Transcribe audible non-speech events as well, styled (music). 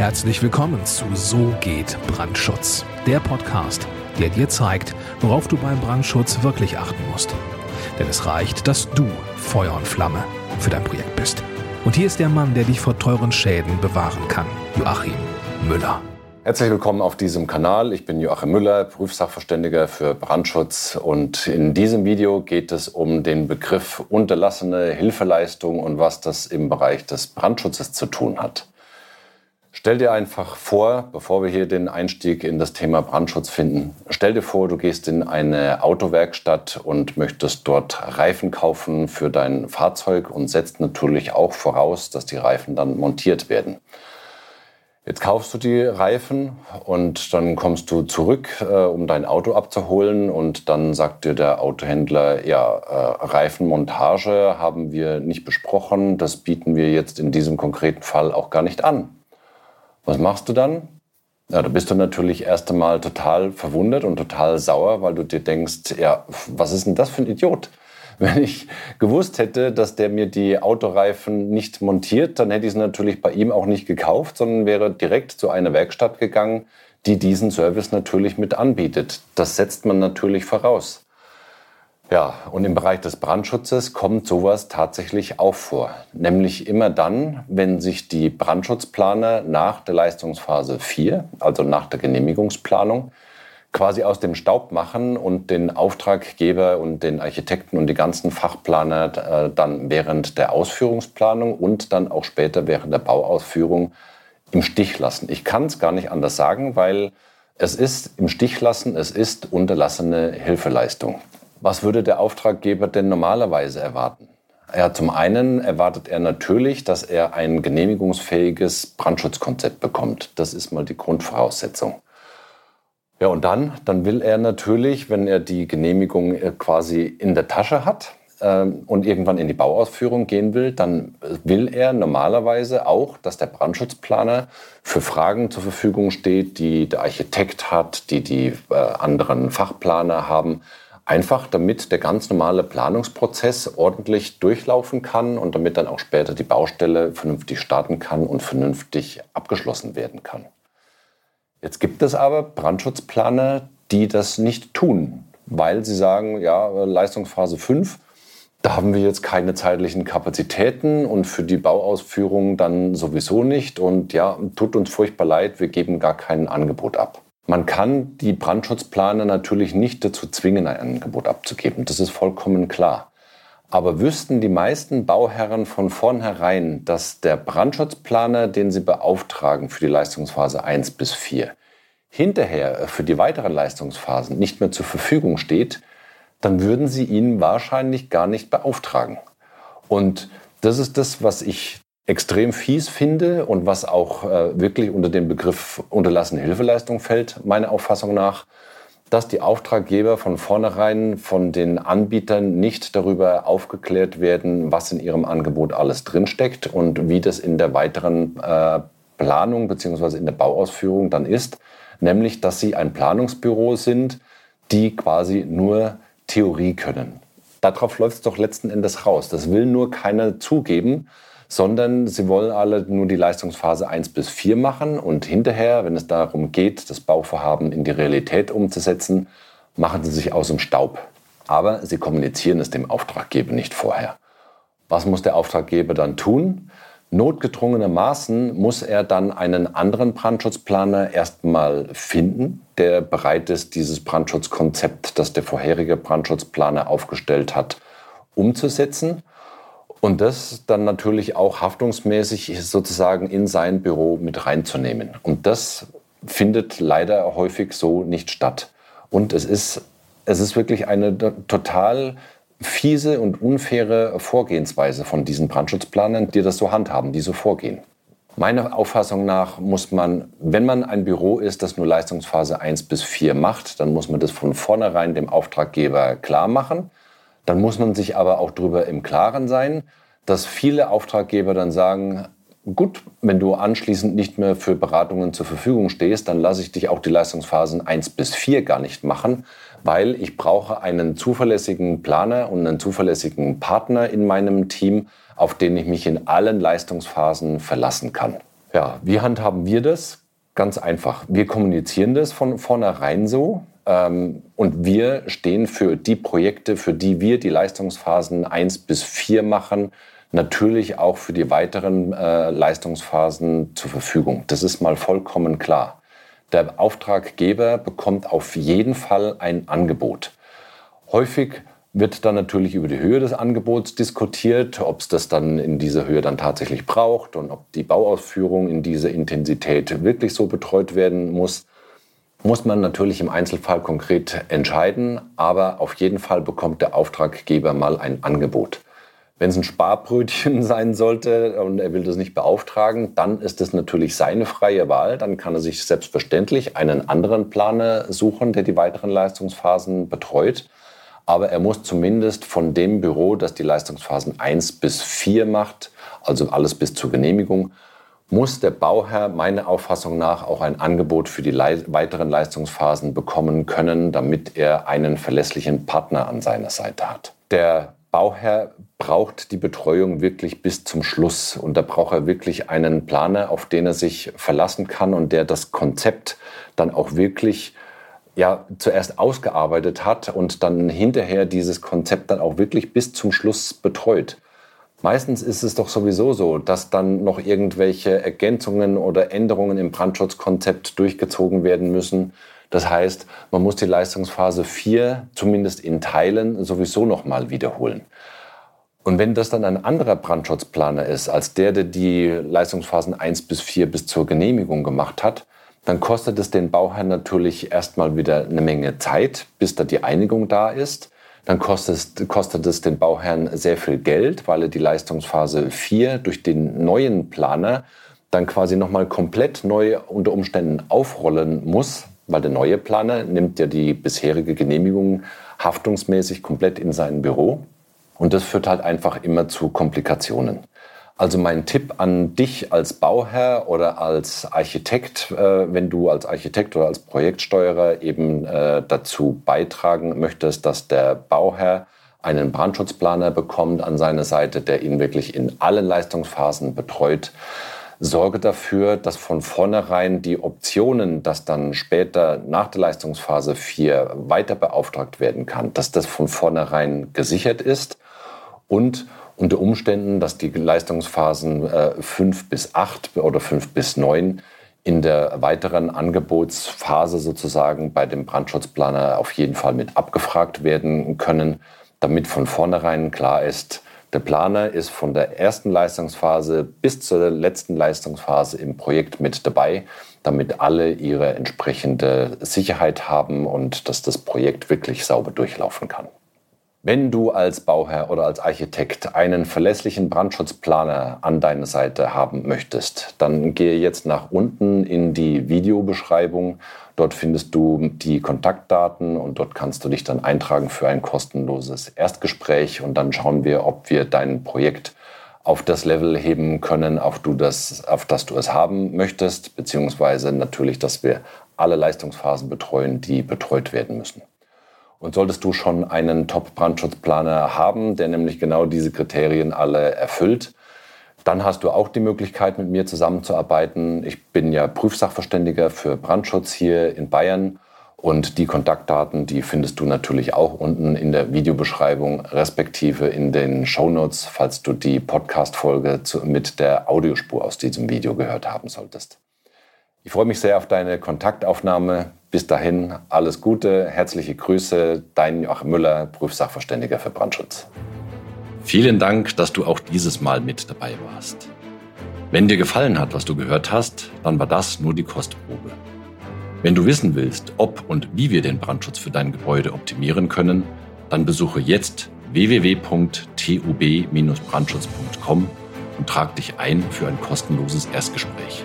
Herzlich willkommen zu So geht Brandschutz, der Podcast, der dir zeigt, worauf du beim Brandschutz wirklich achten musst. Denn es reicht, dass du Feuer und Flamme für dein Projekt bist. Und hier ist der Mann, der dich vor teuren Schäden bewahren kann, Joachim Müller. Herzlich willkommen auf diesem Kanal. Ich bin Joachim Müller, Prüfsachverständiger für Brandschutz und in diesem Video geht es um den Begriff unterlassene Hilfeleistung und was das im Bereich des Brandschutzes zu tun hat. Stell dir einfach vor, bevor wir hier den Einstieg in das Thema Brandschutz finden, stell dir vor, du gehst in eine Autowerkstatt und möchtest dort Reifen kaufen für dein Fahrzeug und setzt natürlich auch voraus, dass die Reifen dann montiert werden. Jetzt kaufst du die Reifen und dann kommst du zurück, äh, um dein Auto abzuholen und dann sagt dir der Autohändler, ja, äh, Reifenmontage haben wir nicht besprochen, das bieten wir jetzt in diesem konkreten Fall auch gar nicht an. Was machst du dann? Ja, da bist du natürlich erst einmal total verwundert und total sauer, weil du dir denkst, ja, was ist denn das für ein Idiot? (laughs) Wenn ich gewusst hätte, dass der mir die Autoreifen nicht montiert, dann hätte ich es natürlich bei ihm auch nicht gekauft, sondern wäre direkt zu einer Werkstatt gegangen, die diesen Service natürlich mit anbietet. Das setzt man natürlich voraus. Ja, und im Bereich des Brandschutzes kommt sowas tatsächlich auch vor. Nämlich immer dann, wenn sich die Brandschutzplaner nach der Leistungsphase 4, also nach der Genehmigungsplanung, quasi aus dem Staub machen und den Auftraggeber und den Architekten und die ganzen Fachplaner äh, dann während der Ausführungsplanung und dann auch später während der Bauausführung im Stich lassen. Ich kann es gar nicht anders sagen, weil es ist im Stich lassen, es ist unterlassene Hilfeleistung. Was würde der Auftraggeber denn normalerweise erwarten? Ja, zum einen erwartet er natürlich, dass er ein genehmigungsfähiges Brandschutzkonzept bekommt. Das ist mal die Grundvoraussetzung. Ja, und dann, dann will er natürlich, wenn er die Genehmigung äh, quasi in der Tasche hat äh, und irgendwann in die Bauausführung gehen will, dann will er normalerweise auch, dass der Brandschutzplaner für Fragen zur Verfügung steht, die der Architekt hat, die die äh, anderen Fachplaner haben Einfach damit der ganz normale Planungsprozess ordentlich durchlaufen kann und damit dann auch später die Baustelle vernünftig starten kann und vernünftig abgeschlossen werden kann. Jetzt gibt es aber Brandschutzplaner, die das nicht tun, weil sie sagen, ja, Leistungsphase 5, da haben wir jetzt keine zeitlichen Kapazitäten und für die Bauausführung dann sowieso nicht. Und ja, tut uns furchtbar leid, wir geben gar kein Angebot ab. Man kann die Brandschutzplaner natürlich nicht dazu zwingen, ein Angebot abzugeben. Das ist vollkommen klar. Aber wüssten die meisten Bauherren von vornherein, dass der Brandschutzplaner, den sie beauftragen für die Leistungsphase 1 bis 4, hinterher für die weiteren Leistungsphasen nicht mehr zur Verfügung steht, dann würden sie ihn wahrscheinlich gar nicht beauftragen. Und das ist das, was ich extrem fies finde und was auch äh, wirklich unter den Begriff unterlassene Hilfeleistung fällt, meiner Auffassung nach, dass die Auftraggeber von vornherein von den Anbietern nicht darüber aufgeklärt werden, was in ihrem Angebot alles drinsteckt und wie das in der weiteren äh, Planung bzw. in der Bauausführung dann ist. Nämlich, dass sie ein Planungsbüro sind, die quasi nur Theorie können. Darauf läuft es doch letzten Endes raus. Das will nur keiner zugeben sondern sie wollen alle nur die Leistungsphase 1 bis 4 machen und hinterher, wenn es darum geht, das Bauvorhaben in die Realität umzusetzen, machen sie sich aus dem Staub. Aber sie kommunizieren es dem Auftraggeber nicht vorher. Was muss der Auftraggeber dann tun? Notgedrungenermaßen muss er dann einen anderen Brandschutzplaner erstmal finden, der bereit ist, dieses Brandschutzkonzept, das der vorherige Brandschutzplaner aufgestellt hat, umzusetzen. Und das dann natürlich auch haftungsmäßig sozusagen in sein Büro mit reinzunehmen. Und das findet leider häufig so nicht statt. Und es ist, es ist wirklich eine total fiese und unfaire Vorgehensweise von diesen Brandschutzplanern, die das so handhaben, die so vorgehen. Meiner Auffassung nach muss man, wenn man ein Büro ist, das nur Leistungsphase 1 bis 4 macht, dann muss man das von vornherein dem Auftraggeber klar machen. Dann muss man sich aber auch darüber im Klaren sein, dass viele Auftraggeber dann sagen, gut, wenn du anschließend nicht mehr für Beratungen zur Verfügung stehst, dann lasse ich dich auch die Leistungsphasen 1 bis 4 gar nicht machen, weil ich brauche einen zuverlässigen Planer und einen zuverlässigen Partner in meinem Team, auf den ich mich in allen Leistungsphasen verlassen kann. Ja, wie handhaben wir das? Ganz einfach. Wir kommunizieren das von vornherein so. Ähm, und wir stehen für die Projekte, für die wir die Leistungsphasen 1 bis 4 machen, natürlich auch für die weiteren äh, Leistungsphasen zur Verfügung. Das ist mal vollkommen klar. Der Auftraggeber bekommt auf jeden Fall ein Angebot. Häufig wird dann natürlich über die Höhe des Angebots diskutiert, ob es das dann in dieser Höhe dann tatsächlich braucht und ob die Bauausführung in dieser Intensität wirklich so betreut werden muss. Muss man natürlich im Einzelfall konkret entscheiden, aber auf jeden Fall bekommt der Auftraggeber mal ein Angebot. Wenn es ein Sparbrötchen (laughs) sein sollte und er will das nicht beauftragen, dann ist es natürlich seine freie Wahl. Dann kann er sich selbstverständlich einen anderen Planer suchen, der die weiteren Leistungsphasen betreut aber er muss zumindest von dem Büro, das die Leistungsphasen 1 bis 4 macht, also alles bis zur Genehmigung, muss der Bauherr meiner Auffassung nach auch ein Angebot für die weiteren Leistungsphasen bekommen können, damit er einen verlässlichen Partner an seiner Seite hat. Der Bauherr braucht die Betreuung wirklich bis zum Schluss und da braucht er wirklich einen Planer, auf den er sich verlassen kann und der das Konzept dann auch wirklich ja zuerst ausgearbeitet hat und dann hinterher dieses Konzept dann auch wirklich bis zum Schluss betreut. Meistens ist es doch sowieso so, dass dann noch irgendwelche Ergänzungen oder Änderungen im Brandschutzkonzept durchgezogen werden müssen. Das heißt, man muss die Leistungsphase 4 zumindest in Teilen sowieso nochmal wiederholen. Und wenn das dann ein anderer Brandschutzplaner ist, als der, der die Leistungsphasen 1 bis 4 bis zur Genehmigung gemacht hat, dann kostet es den Bauherrn natürlich erstmal wieder eine Menge Zeit, bis da die Einigung da ist. Dann kostet, kostet es den Bauherrn sehr viel Geld, weil er die Leistungsphase 4 durch den neuen Planer dann quasi nochmal komplett neu unter Umständen aufrollen muss, weil der neue Planer nimmt ja die bisherige Genehmigung haftungsmäßig komplett in sein Büro. Und das führt halt einfach immer zu Komplikationen. Also mein Tipp an dich als Bauherr oder als Architekt, äh, wenn du als Architekt oder als Projektsteuerer eben äh, dazu beitragen möchtest, dass der Bauherr einen Brandschutzplaner bekommt an seine Seite, der ihn wirklich in allen Leistungsphasen betreut. Sorge dafür, dass von vornherein die Optionen, dass dann später nach der Leistungsphase 4 weiter beauftragt werden kann, dass das von vornherein gesichert ist und unter Umständen, dass die Leistungsphasen äh, 5 bis 8 oder 5 bis 9 in der weiteren Angebotsphase sozusagen bei dem Brandschutzplaner auf jeden Fall mit abgefragt werden können, damit von vornherein klar ist, der Planer ist von der ersten Leistungsphase bis zur letzten Leistungsphase im Projekt mit dabei, damit alle ihre entsprechende Sicherheit haben und dass das Projekt wirklich sauber durchlaufen kann. Wenn du als Bauherr oder als Architekt einen verlässlichen Brandschutzplaner an deiner Seite haben möchtest, dann gehe jetzt nach unten in die Videobeschreibung. Dort findest du die Kontaktdaten und dort kannst du dich dann eintragen für ein kostenloses Erstgespräch und dann schauen wir, ob wir dein Projekt auf das Level heben können, auf, du das, auf das du es haben möchtest, beziehungsweise natürlich, dass wir alle Leistungsphasen betreuen, die betreut werden müssen. Und solltest du schon einen Top-Brandschutzplaner haben, der nämlich genau diese Kriterien alle erfüllt, dann hast du auch die Möglichkeit, mit mir zusammenzuarbeiten. Ich bin ja Prüfsachverständiger für Brandschutz hier in Bayern. Und die Kontaktdaten, die findest du natürlich auch unten in der Videobeschreibung, respektive in den Shownotes, falls du die Podcast-Folge mit der Audiospur aus diesem Video gehört haben solltest. Ich freue mich sehr auf deine Kontaktaufnahme. Bis dahin alles Gute, herzliche Grüße, dein Joachim Müller, Prüfsachverständiger für Brandschutz. Vielen Dank, dass du auch dieses Mal mit dabei warst. Wenn dir gefallen hat, was du gehört hast, dann war das nur die Kostprobe. Wenn du wissen willst, ob und wie wir den Brandschutz für dein Gebäude optimieren können, dann besuche jetzt www.tub-brandschutz.com und trag dich ein für ein kostenloses Erstgespräch